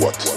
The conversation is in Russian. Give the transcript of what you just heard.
what